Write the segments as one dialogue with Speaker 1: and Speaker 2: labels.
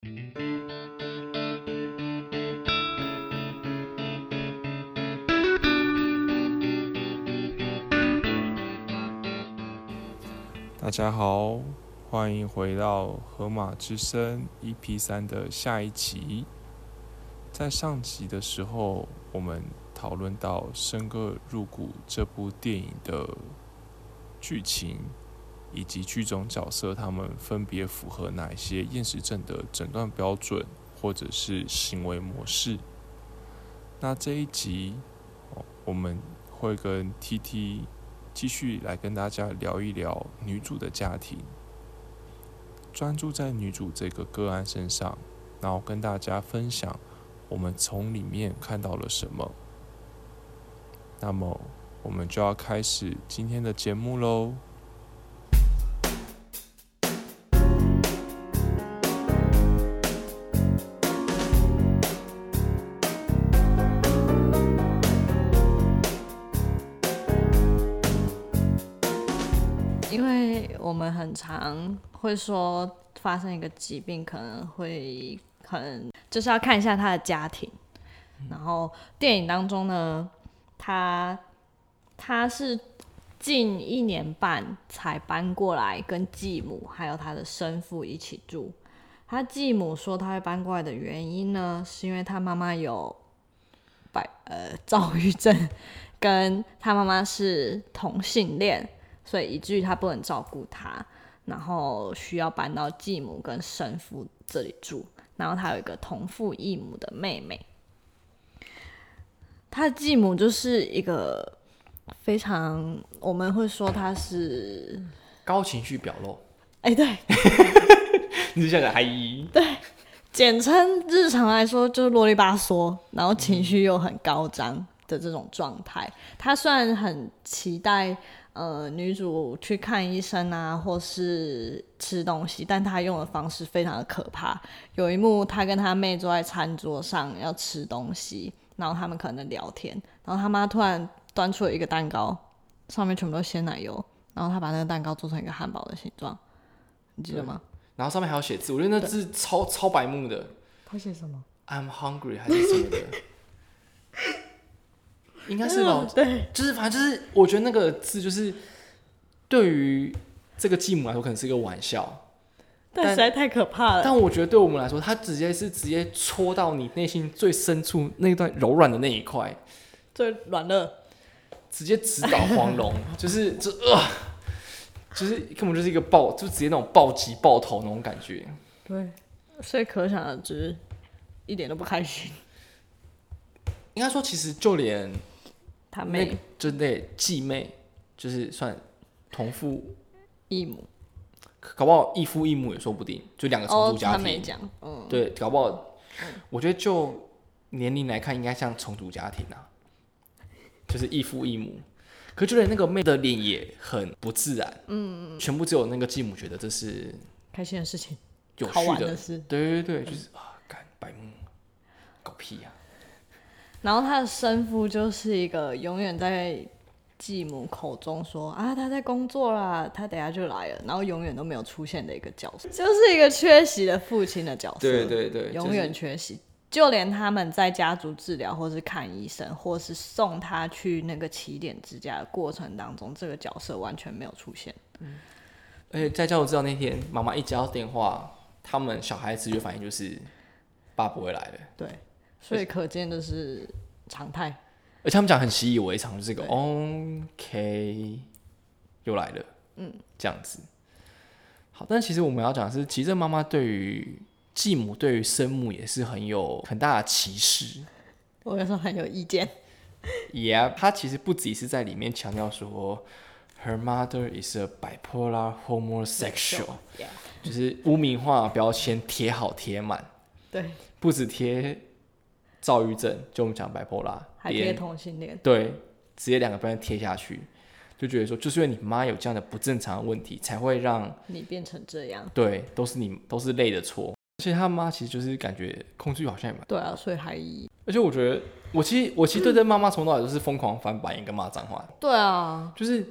Speaker 1: 大家好，欢迎回到《河马之声》EP 三的下一集。在上集的时候，我们讨论到《深刻入骨》这部电影的剧情，以及剧中角色他们分别符合哪些厌食症的诊断标准，或者是行为模式。那这一集，我们会跟 T T 继续来跟大家聊一聊女主的家庭，专注在女主这个个案身上，然后跟大家分享我们从里面看到了什么。那么，我们就要开始今天的节目喽。
Speaker 2: 很常会说发生一个疾病，可能会很就是要看一下他的家庭。然后电影当中呢，他他是近一年半才搬过来跟继母还有他的生父一起住。他继母说他会搬过来的原因呢，是因为他妈妈有百呃躁郁症，跟他妈妈是同性恋。所以以至于他不能照顾他，然后需要搬到继母跟生父这里住。然后他有一个同父异母的妹妹，他的继母就是一个非常我们会说他是
Speaker 3: 高情绪表露。
Speaker 2: 哎、对
Speaker 3: 你是像个阿姨，
Speaker 2: 对，简称日常来说就是啰里吧嗦，然后情绪又很高涨的这种状态。他虽然很期待。呃，女主去看医生啊，或是吃东西，但她用的方式非常的可怕。有一幕，她跟她妹坐在餐桌上要吃东西，然后他们可能聊天，然后他妈突然端出了一个蛋糕，上面全部都鲜奶油，然后她把那个蛋糕做成一个汉堡的形状，你记得吗？
Speaker 3: 然后上面还有写字，我觉得那字超超白目的。
Speaker 2: 他写什么
Speaker 3: ？I'm hungry 还是什么的？应该是吧，
Speaker 2: 对，
Speaker 3: 就是反正就是，我觉得那个字就是对于这个继母来说可能是一个玩笑，
Speaker 2: 但实在太可怕了。
Speaker 3: 但我觉得对我们来说，它直接是直接戳到你内心最深处那段柔软的那一块，
Speaker 2: 最软的，
Speaker 3: 直接直捣黄龙，就是这呃，就是根本就是一个暴，就直接那种暴击爆头那种感觉。
Speaker 2: 对，所以可想而知，一点都不开心。
Speaker 3: 应该说，其实就连。
Speaker 2: 他妹。
Speaker 3: 就那继妹，就是算同父
Speaker 2: 异母，
Speaker 3: 搞不好异父异母也说不定，就两个重组家庭。
Speaker 2: 他没讲，嗯，
Speaker 3: 对，搞不好，我觉得就年龄来看，应该像重组家庭啊，就是异父异母。可就连那个妹的脸也很不自然，嗯，全部只有那个继母觉得这是
Speaker 2: 开心的事情，
Speaker 3: 有趣
Speaker 2: 的事，
Speaker 3: 对对对，就是啊，干白目，狗屁呀。
Speaker 2: 然后他的生父就是一个永远在继母口中说啊他在工作啦，他等下就来了，然后永远都没有出现的一个角色，就是一个缺席的父亲的角色。
Speaker 3: 对对对，
Speaker 2: 永远缺席，就连他们在家族治疗，或是看医生，或是送他去那个起点之家的过程当中，这个角色完全没有出现。
Speaker 3: 嗯，而且在家族治疗那天，妈妈一接到电话，他们小孩子就反应就是爸不会来了。
Speaker 2: 对。所以可见的是常态，
Speaker 3: 而且他们讲很习以为常，就是个 OK 又来了，嗯，这样子。好，但其实我们要讲的是，其实妈妈对于继母、对于生母也是很有很大的歧视。
Speaker 2: 我有时候很有意见。
Speaker 3: Yeah，他其实不只是在里面强调说，Her mother is a bipolar homosexual，就是污名化标签贴好贴满，
Speaker 2: 对，
Speaker 3: 不止贴。躁郁症，就我们讲白波拉，
Speaker 2: 还贴同性恋，
Speaker 3: 对，直接两个标签贴下去，就觉得说，就是因为你妈有这样的不正常的问题，才会让
Speaker 2: 你变成这样。
Speaker 3: 对，都是你，都是累的错。而且他妈其实就是感觉控制欲好像也蛮……
Speaker 2: 对啊，所以还……
Speaker 3: 而且我觉得，我其实我其实对这妈妈从头到尾都是疯狂翻白眼跟骂脏话。
Speaker 2: 对啊，
Speaker 3: 就是，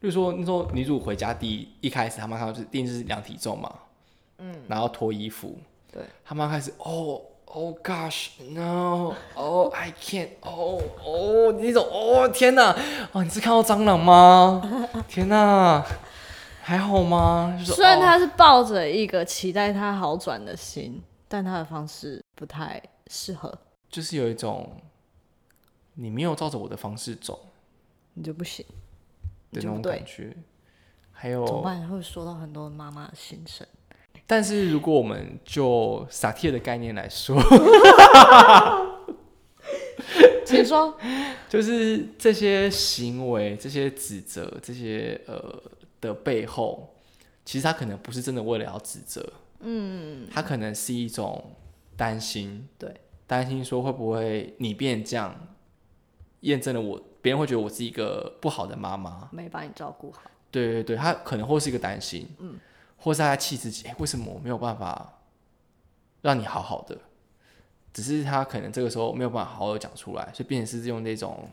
Speaker 3: 就是说那时候女主回家第一一开始，他妈看到就是第一是量体重嘛，嗯，然后脱衣服。
Speaker 2: 对，
Speaker 3: 他妈开始哦。Oh gosh, no! Oh, I can't! Oh, oh, 那种哦，天哪！哦，你是看到蟑螂吗？天哪，还好吗？
Speaker 2: 虽然他是抱着一个期待他好转的心，但他的方式不太适合。
Speaker 3: 就是有一种，你没有照着我的方式走，
Speaker 2: 你就不行
Speaker 3: 的那种感觉。还有
Speaker 2: 怎么办？会说到很多妈妈的心声。
Speaker 3: 但是如果我们就萨提尔的概念来说，
Speaker 2: 请说，
Speaker 3: 就是这些行为、这些指责、这些呃的背后，其实他可能不是真的为了要指责，嗯，他可能是一种担心，
Speaker 2: 对，
Speaker 3: 担心说会不会你变这样，验证了我，别人会觉得我是一个不好的妈妈，
Speaker 2: 没把你照顾好，
Speaker 3: 对对对，他可能会是一个担心，嗯。或是他在气自己，为什么我没有办法让你好好的？只是他可能这个时候没有办法好好的讲出来，所以变成是用那种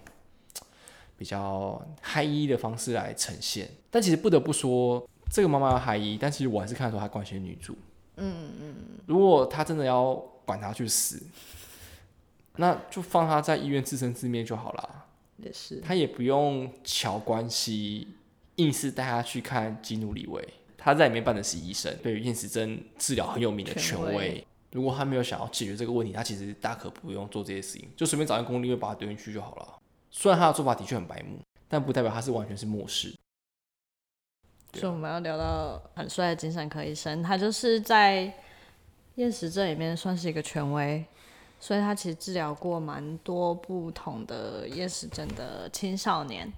Speaker 3: 比较嗨一的方式来呈现。但其实不得不说，这个妈妈要嗨一，但其实我还是看得出她关心女主。嗯嗯。如果她真的要管她去死，那就放她在医院自生自灭就好了。
Speaker 2: 也是。
Speaker 3: 他也不用瞧关系，硬是带她去看基努里维。他在里面扮的是医生，对于厌食症治疗很有名的权威。如果他没有想要解决这个问题，他其实大可不用做这些事情，就随便找一个公立医院把他丢进去就好了。虽然他的做法的确很白目，但不代表他是完全是漠视。
Speaker 2: 所以我们要聊到很帅的精神科医生，他就是在厌食症里面算是一个权威，所以他其实治疗过蛮多不同的厌食症的青少年。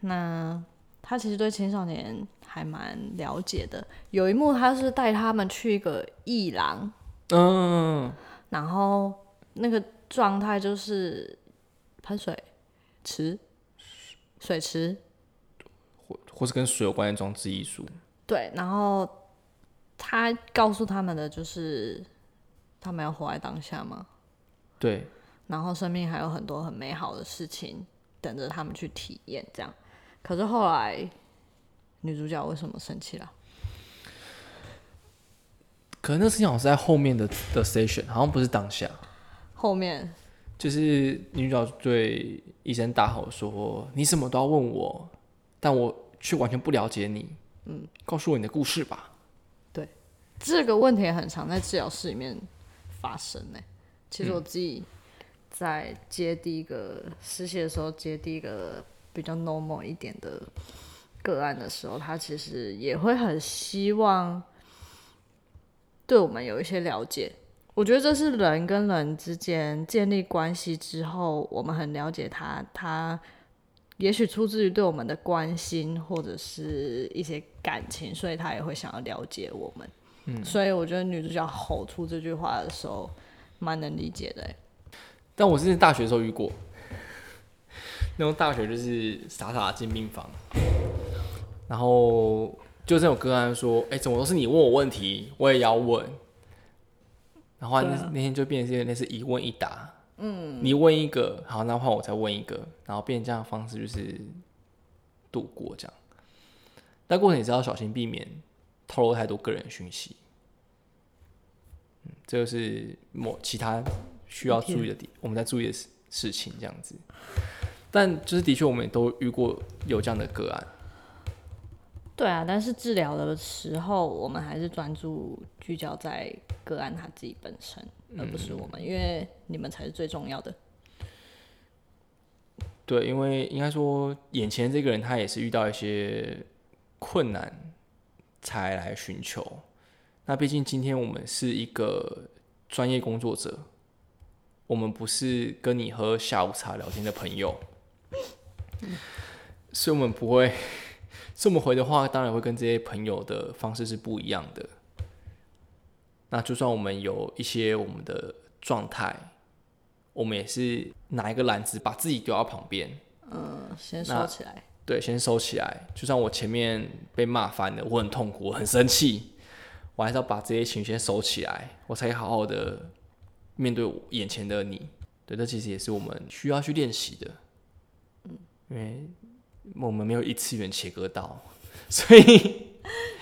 Speaker 2: 那他其实对青少年。还蛮了解的。有一幕，他是带他们去一个艺廊，嗯，然后那个状态就是喷水池、水池，
Speaker 3: 或或是跟水有关的装置艺术。
Speaker 2: 对，然后他告诉他们的就是，他们要活在当下吗？
Speaker 3: 对。
Speaker 2: 然后生命还有很多很美好的事情等着他们去体验，这样。可是后来。女主角为什么生气了？
Speaker 3: 可能那事情好像是在后面的的 station，好像不是当下。
Speaker 2: 后面
Speaker 3: 就是女主角对医生大吼说：“你什么都要问我，但我却完全不了解你。嗯，告诉我你的故事吧。”
Speaker 2: 对，这个问题也很常在治疗室里面发生呢。其实我自己在接第一个实习的时候，接第一个比较 normal 一点的。个案的时候，他其实也会很希望对我们有一些了解。我觉得这是人跟人之间建立关系之后，我们很了解他，他也许出自于对我们的关心或者是一些感情，所以他也会想要了解我们。嗯，所以我觉得女主角吼出这句话的时候，蛮能理解的。
Speaker 3: 但我之前大学的时候遇过，那种大学就是傻傻进病房。然后就这种个案说：“哎，怎么都是你问我问题，我也要问。”然后那那天就变成那是一问一答。嗯，你问一个，好，那换我再问一个，然后变成这样的方式就是度过这样。但过程也是要小心避免透露太多个人讯息。嗯，这个是某其他需要注意的点，我们在注意的事事情这样子。但就是的确，我们也都遇过有这样的个案。
Speaker 2: 对啊，但是治疗的时候，我们还是专注聚焦在个案他自己本身，而不是我们，因为你们才是最重要的。
Speaker 3: 对，因为应该说，眼前这个人他也是遇到一些困难才来寻求。那毕竟今天我们是一个专业工作者，我们不是跟你喝下午茶聊天的朋友，所以我们不会。这么回的话，当然会跟这些朋友的方式是不一样的。那就算我们有一些我们的状态，我们也是拿一个篮子把自己丢到旁边，
Speaker 2: 嗯，先收起来。
Speaker 3: 对，先收起来。就算我前面被骂翻了，我很痛苦，我很生气，我还是要把这些情绪先收起来，我才可以好好的面对眼前的你。对，这其实也是我们需要去练习的。嗯，因为。我们没有一次元切割到，所以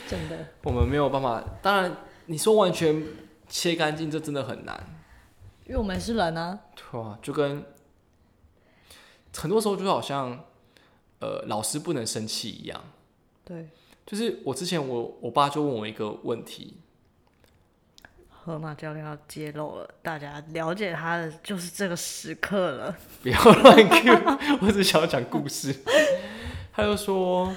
Speaker 2: 真的，
Speaker 3: 我们没有办法。当然，你说完全切干净，这真的很难。
Speaker 2: 因为我们是人啊，
Speaker 3: 对啊，就跟很多时候就好像，呃，老师不能生气一样。
Speaker 2: 对，
Speaker 3: 就是我之前我我爸就问我一个问题，
Speaker 2: 河马教练要揭露了，大家了解他的就是这个时刻了。
Speaker 3: 不要乱 Q，我只想要讲故事。他就说，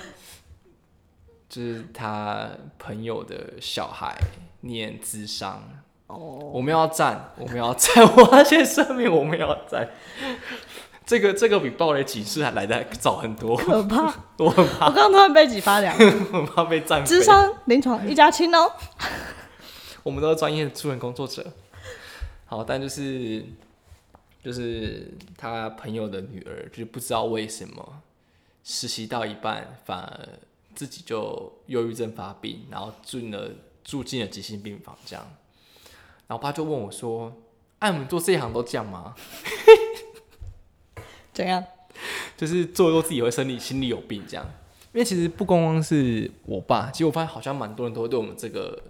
Speaker 3: 就是他朋友的小孩念智商，
Speaker 2: 哦，
Speaker 3: 我们要站，我们要站，我要先声明，我们要站。这个这个比暴雷警示还来的早很多，
Speaker 2: 可怕！
Speaker 3: 我很怕，
Speaker 2: 我刚刚突然背脊发凉。
Speaker 3: 我很怕被占
Speaker 2: 智。商临床一家亲哦。
Speaker 3: 我们都是专业的助人工作者。好，但就是就是他朋友的女儿，就是不知道为什么实习到一半，反而自己就忧郁症发病，然后进了住进了急性病房这样。然后我爸就问我说：“哎、我们做这一行都这样吗？
Speaker 2: 怎样？
Speaker 3: 就是做一做自己会生理心理有病这样？”因为其实不光光是我爸，其实我发现好像蛮多人都会对我们这个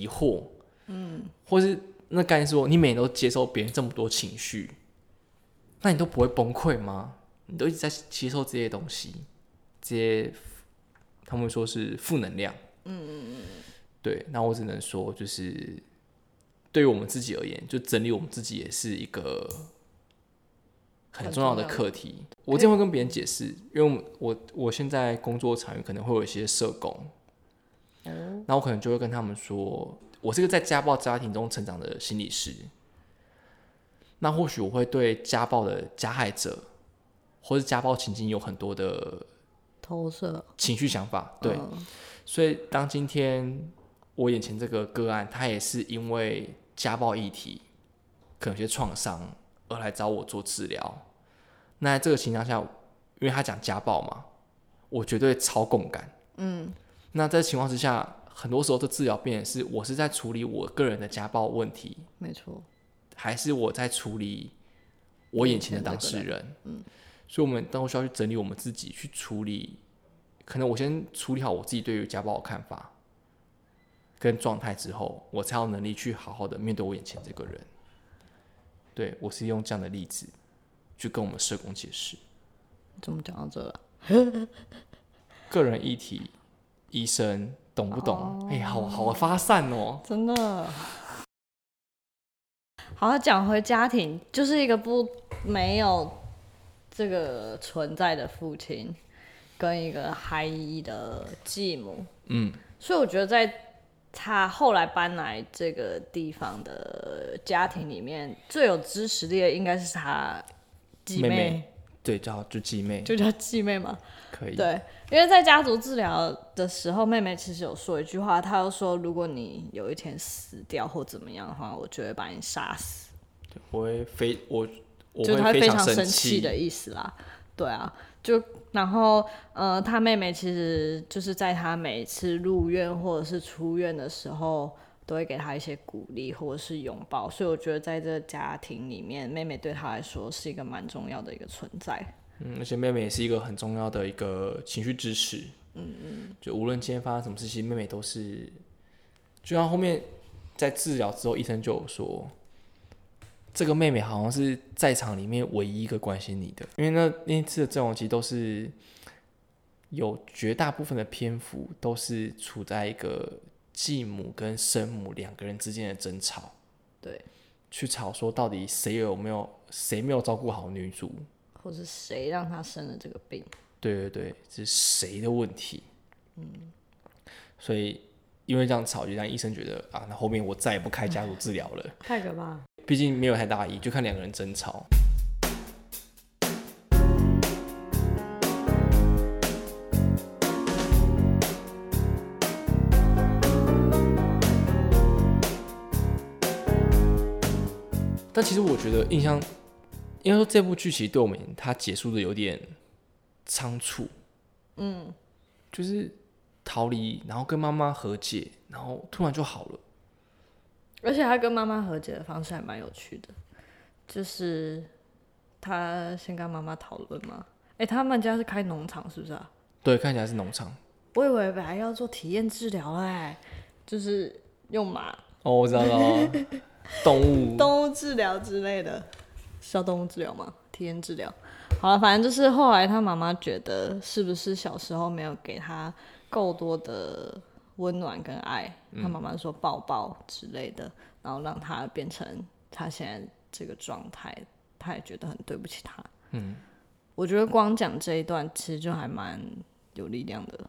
Speaker 3: 疑惑，嗯，或是那概念说，你每天都接受别人这么多情绪，那你都不会崩溃吗？你都一直在接受这些东西，这些他们说是负能量，嗯嗯嗯，对，那我只能说，就是对于我们自己而言，就整理我们自己也是一个很重要的课题。我经常会跟别人解释，因为我我我现在工作场域可能会有一些社工，
Speaker 2: 哦，
Speaker 3: 那我可能就会跟他们说，我是个在家暴家庭中成长的心理师。那或许我会对家暴的加害者，或是家暴情境有很多的
Speaker 2: 投射。
Speaker 3: 情绪想法，对。
Speaker 2: 嗯
Speaker 3: 所以当今天我眼前这个个案，他也是因为家暴议题，可能有些创伤而来找我做治疗。那在这个情况下，因为他讲家暴嘛，我绝对超共感。
Speaker 2: 嗯，
Speaker 3: 那在情况之下，很多时候的治疗变成是我是在处理我个人的家暴问题，
Speaker 2: 没错。
Speaker 3: 还是我在处理我眼前的当事人？嗯，所以我们都需要去整理我们自己，去处理。可能我先处理好我自己对于家暴的看法跟状态之后，我才有能力去好好的面对我眼前这个人。对我是用这样的例子去跟我们社工解释
Speaker 2: 怎么讲到这了？
Speaker 3: 个人议题，医生懂不懂？哎、好好发散哦。
Speaker 2: 真的。好，讲回家庭，就是一个不没有这个存在的父亲，跟一个嗨一的继母，
Speaker 3: 嗯，
Speaker 2: 所以我觉得在他后来搬来这个地方的家庭里面，最有支持力的应该是他继
Speaker 3: 妹妹对，叫就继妹
Speaker 2: 就叫继妹嘛。
Speaker 3: 可以。
Speaker 2: 对，因为在家族治疗的时候，妹妹其实有说一句话，她就说：“如果你有一天死掉或怎么样的话，我就会把你杀死。
Speaker 3: 我会非我”我
Speaker 2: 就是她
Speaker 3: 非
Speaker 2: 常
Speaker 3: 生
Speaker 2: 气的意思啦。对啊，就然后呃，她妹妹其实就是在她每次入院或者是出院的时候，都会给她一些鼓励或者是拥抱，所以我觉得在这个家庭里面，妹妹对她来说是一个蛮重要的一个存在。
Speaker 3: 嗯，而且妹妹也是一个很重要的一个情绪支持。嗯嗯，就无论今天发生什么事情，妹妹都是，就像后面在治疗之后，医生就有说，这个妹妹好像是在场里面唯一一个关心你的，因为那那一次的阵容其实都是有绝大部分的篇幅都是处在一个继母跟生母两个人之间的争吵，
Speaker 2: 对，
Speaker 3: 去吵说到底谁有没有谁没有照顾好女主，
Speaker 2: 或是谁让他生了这个病？
Speaker 3: 对对对，这是谁的问题？嗯，所以因为这样吵，就让医生觉得啊，那后面我再也不开家族治疗了。
Speaker 2: 太可怕了。
Speaker 3: 毕竟没有太大意，就看两个人争吵。但其实我觉得印象，应该说这部剧其实对我们它结束的有点仓促，
Speaker 2: 嗯，
Speaker 3: 就是逃离，然后跟妈妈和解，然后突然就好了。
Speaker 2: 而且他跟妈妈和解的方式还蛮有趣的，就是他先跟妈妈讨论嘛。哎、他们家是开农场是不是啊？
Speaker 3: 对，看起来是农场。
Speaker 2: 我以为本来要做体验治疗哎，就是用马
Speaker 3: 哦，我知道了，动物
Speaker 2: 动物治疗之类的，是叫动物治疗吗？体验治疗。好了，反正就是后来他妈妈觉得，是不是小时候没有给他够多的温暖跟爱？他妈妈说抱抱之类的，然后让他变成他现在这个状态，他也觉得很对不起他。
Speaker 3: 嗯，
Speaker 2: 我觉得光讲这一段，其实就还蛮有力量的。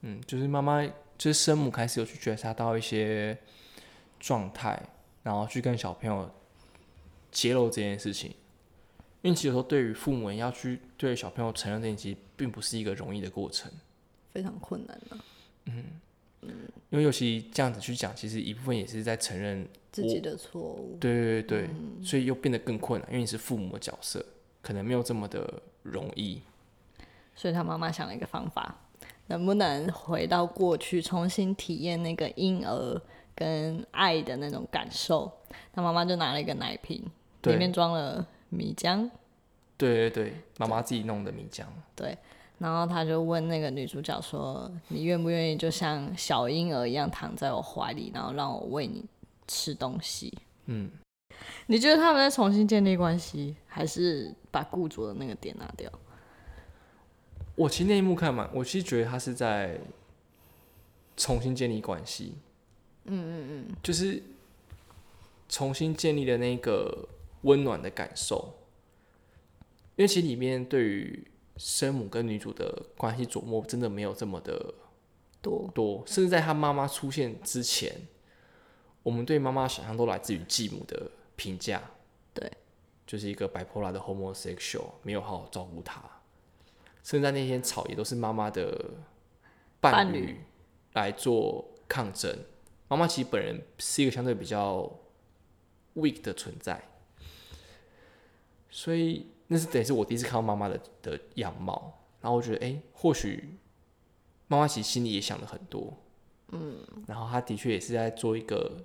Speaker 3: 嗯，就是妈妈，就是生母开始有去觉察到一些状态，然后去跟小朋友揭露这件事情。因为其实有时候对于父母要去对小朋友承认这件事情，并不是一个容易的过程。
Speaker 2: 非常困难的、
Speaker 3: 因为尤其这样子去讲，其实一部分也是在承认
Speaker 2: 自己的错误。
Speaker 3: 对对对对，所以又变得更困难，因为你是父母的角色，可能没有这么的容易。
Speaker 2: 所以他妈妈想了一个方法，能不能回到过去，重新体验那个婴儿跟爱的那种感受？他妈妈就拿了一个奶瓶，里面装了米浆，
Speaker 3: 对对对，妈妈自己弄的米浆，
Speaker 2: 对，然后他就问那个女主角说：“你愿不愿意就像小婴儿一样躺在我怀里，然后让我喂你吃东西？”
Speaker 3: 嗯，
Speaker 2: 你觉得他们在重新建立关系，还是把雇主的那个点拿掉？
Speaker 3: 我其实那一幕看完，我其实觉得他是在重新建立关系。嗯嗯嗯，就是重新建立的那个温暖的感受。因为其实里面对于生母跟女主的关系琢磨，真的没有这么的
Speaker 2: 多
Speaker 3: 多，甚至在她妈妈出现之前，我们对妈妈想象都来自于继母的评价。
Speaker 2: 对，
Speaker 3: 就是一个 bipolar 的 homosexual，没有好好照顾她，甚至在那天吵也都是妈妈的伴侣来做抗争。妈妈其实本人是一个相对比较 weak 的存在，所以那是等于是我第一次看到妈妈的的样貌，然后我觉得，哎、或许妈妈其实心里也想了很多，嗯，然后她的确也是在做一个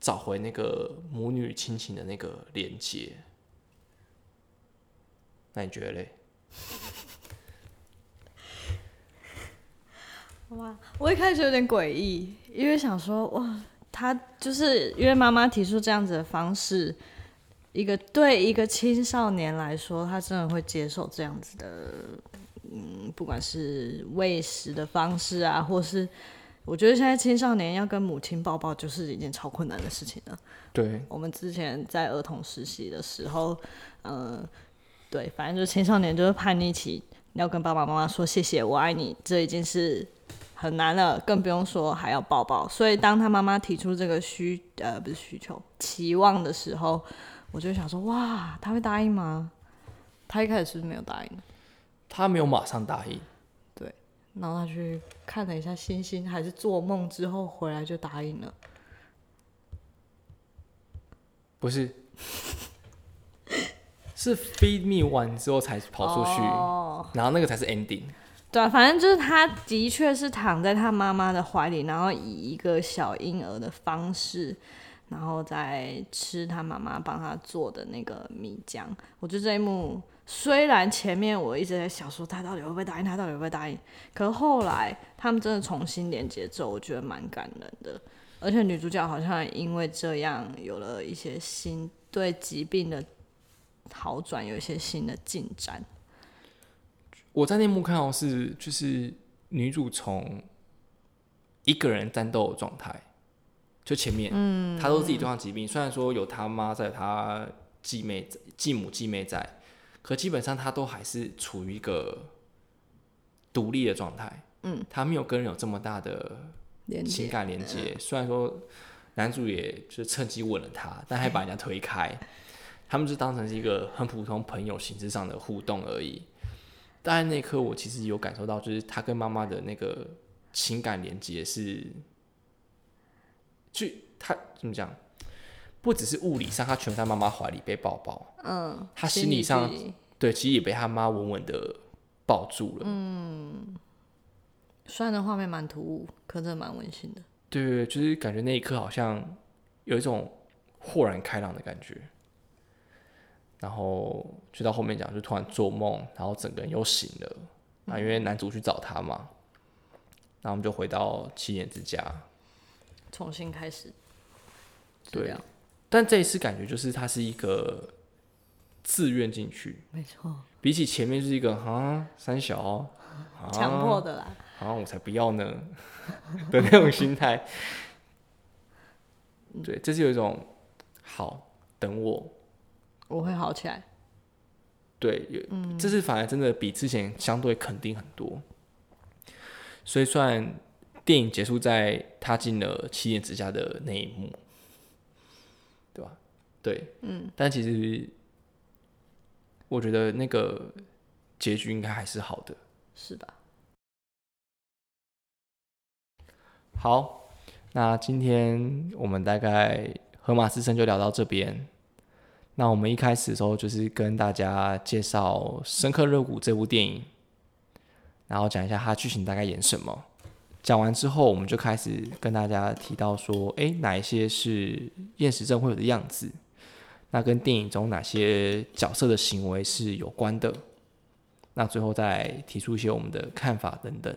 Speaker 3: 找回那个母女亲情的那个连接。那你觉得嘞？
Speaker 2: 哇，我一开始有点诡异，因为想说，哇，他就是因为妈妈提出这样子的方式，一个对一个青少年来说，他真的会接受这样子的，嗯，不管是喂食的方式啊，或是我觉得现在青少年要跟母亲抱抱，就是一件超困难的事情了。
Speaker 3: 对，
Speaker 2: 我们之前在儿童实习的时候，嗯、对，反正就是青少年就是叛逆期，要跟爸爸妈妈说谢谢我爱你，这已经是很难了，更不用说还要抱抱。所以当他妈妈提出这个需呃不是需求期望的时候，我就想说哇，他会答应吗？他一开始是没有答应？
Speaker 3: 他没有马上答应，对
Speaker 2: 然后他去看了一下星星，还是做梦之后回来就答应了。
Speaker 3: 不是，是 feed me 完之后才跑出去，
Speaker 2: 哦
Speaker 3: 然后那个才是 ending。
Speaker 2: 对啊，反正就是他的确是躺在他妈妈的怀里，然后以一个小婴儿的方式，然后再吃他妈妈帮他做的那个米浆。我觉得这一幕虽然前面我一直在想说他到底会不会答应，他到底会不会答应，可是后来他们真的重新连接之后，我觉得蛮感人的。而且女主角好像因为这样有了一些新对疾病的好转，有一些新的进展。
Speaker 3: 我在那幕看到是，就是女主从一个人战斗的状态，就前面，嗯，她都是自己对抗疾病，虽然说有他妈在，他继妹、继母、继妹在，可基本上他都还是处于一个独立的状态，嗯，他没有跟人有这么大的情感连接。虽然说男主也就是趁机吻了她，但还把人家推开，他们就当成是一个很普通朋友形式上的互动而已。但那一刻，我其实有感受到，就是他跟妈妈的那个情感连接是，就他怎么讲，不只是物理上，他全在妈妈怀里被抱抱，
Speaker 2: 嗯，
Speaker 3: 他心理上对，其实也被他妈稳稳的抱住了。
Speaker 2: 嗯虽然那画面蛮突兀，可真的蛮温馨的。
Speaker 3: 对对对，就是感觉那一刻好像有一种豁然开朗的感觉。然后就到后面讲，就突然做梦，然后整个人又醒了。啊，因为男主去找他嘛，然后我们就回到七年之家。
Speaker 2: 重新开始。
Speaker 3: 对，但这一次感觉就是它是一个自愿进去，
Speaker 2: 没错，
Speaker 3: 比起前面就是一个啊三小。
Speaker 2: 强迫的啦，
Speaker 3: 啊我才不要呢。的那种心态。对，这是有一种好等我，
Speaker 2: 我会好起来。
Speaker 3: 对，有，这次反而真的比之前相对肯定很多。所以，虽然电影结束在他进了七点之家的那一幕，对吧？对，嗯，但其实我觉得那个结局应该还是好的，
Speaker 2: 是吧？
Speaker 3: 好，那今天我们大概河马之声就聊到这边。那我们一开始的时候就是跟大家介绍《深刻热谷》这部电影，然后讲一下它剧情大概演什么。讲完之后，我们就开始跟大家提到说，诶，哪一些是厌食症会有的样子？那跟电影中哪些角色的行为是有关的？那最后再提出一些我们的看法等等。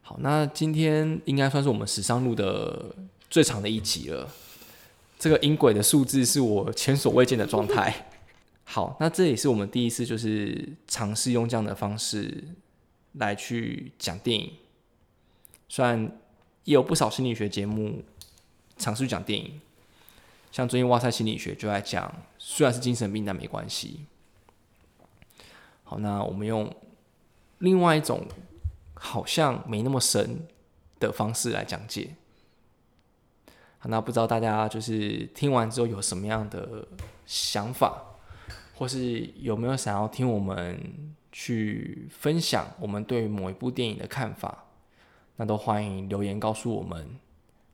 Speaker 3: 好，那今天应该算是我们史上录的最长的一集了。这个音轨的数字是我前所未见的状态。好，那这也是我们第一次就是尝试用这样的方式来去讲电影。虽然也有不少心理学节目尝试讲电影，像最近哇塞心理学就在讲，虽然是精神病，但没关系。好，那我们用另外一种好像没那么深的方式来讲解。那不知道大家就是听完之后有什么样的想法，或是有没有想要听我们去分享我们对某一部电影的看法？那都欢迎留言告诉我们。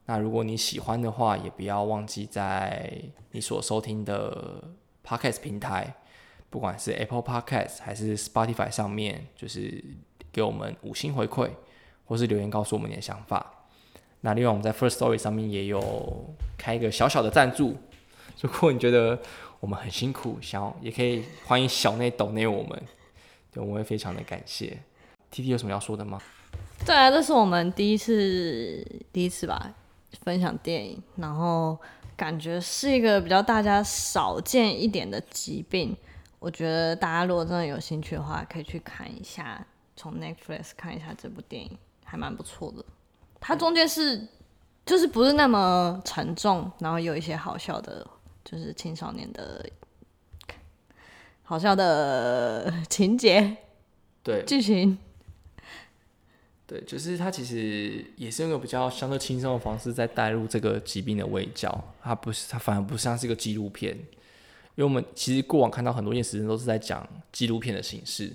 Speaker 3: 那如果你喜欢的话，也不要忘记在你所收听的 Podcast 平台，不管是 Apple Podcast 还是 Spotify 上面，就是给我们五星回馈，或是留言告诉我们你的想法。那另外我们在 First Story 上面也有开一个小小的赞助，如果你觉得我们很辛苦，想要也可以欢迎小内抖内我们，对，我们会非常的感谢。T T 有什么要说的吗？
Speaker 2: 对啊，这是我们第一次第一次吧分享电影，然后感觉是一个比较大家少见一点的疾病。我觉得大家如果真的有兴趣的话，可以去看一下，从 Netflix 看一下这部电影，还蛮不错的。它中间是，就是不是那么沉重，然后有一些好笑的，就是青少年的好笑的情节，
Speaker 3: 对
Speaker 2: 剧情，
Speaker 3: 对，就是它其实也是用个比较相对轻松的方式在带入这个疾病的微教，它不是，它反而不像是一个纪录片，因为我们其实过往看到很多验时人都是在讲纪录片的形式，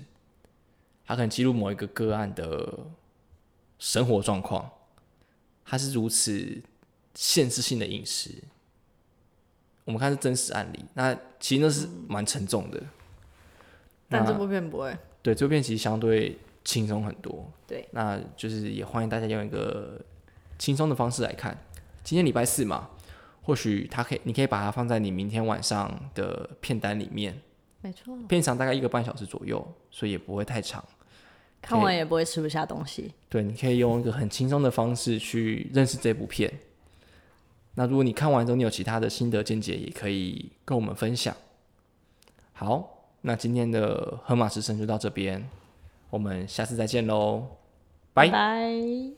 Speaker 3: 它可能记录某一个个案的生活状况。它是如此限制性的饮食，我们看是真实案例，那其实那是蛮沉重的。
Speaker 2: 但这部片不会，
Speaker 3: 对，这部片其实相对轻松很多。
Speaker 2: 对，
Speaker 3: 那就是也欢迎大家用一个轻松的方式来看。今天礼拜四嘛，或许它可以，你可以把它放在你明天晚上的片单里面。
Speaker 2: 没错，
Speaker 3: 片长大概一个半小时左右，所以也不会太长。
Speaker 2: 看完也不会吃不下东西。
Speaker 3: 对，你可以用一个很轻松的方式去认识这部片。那如果你看完之后你有其他的心得见解，也可以跟我们分享。好，那今天的河马之声就到这边，我们下次再见喽，拜
Speaker 2: 拜。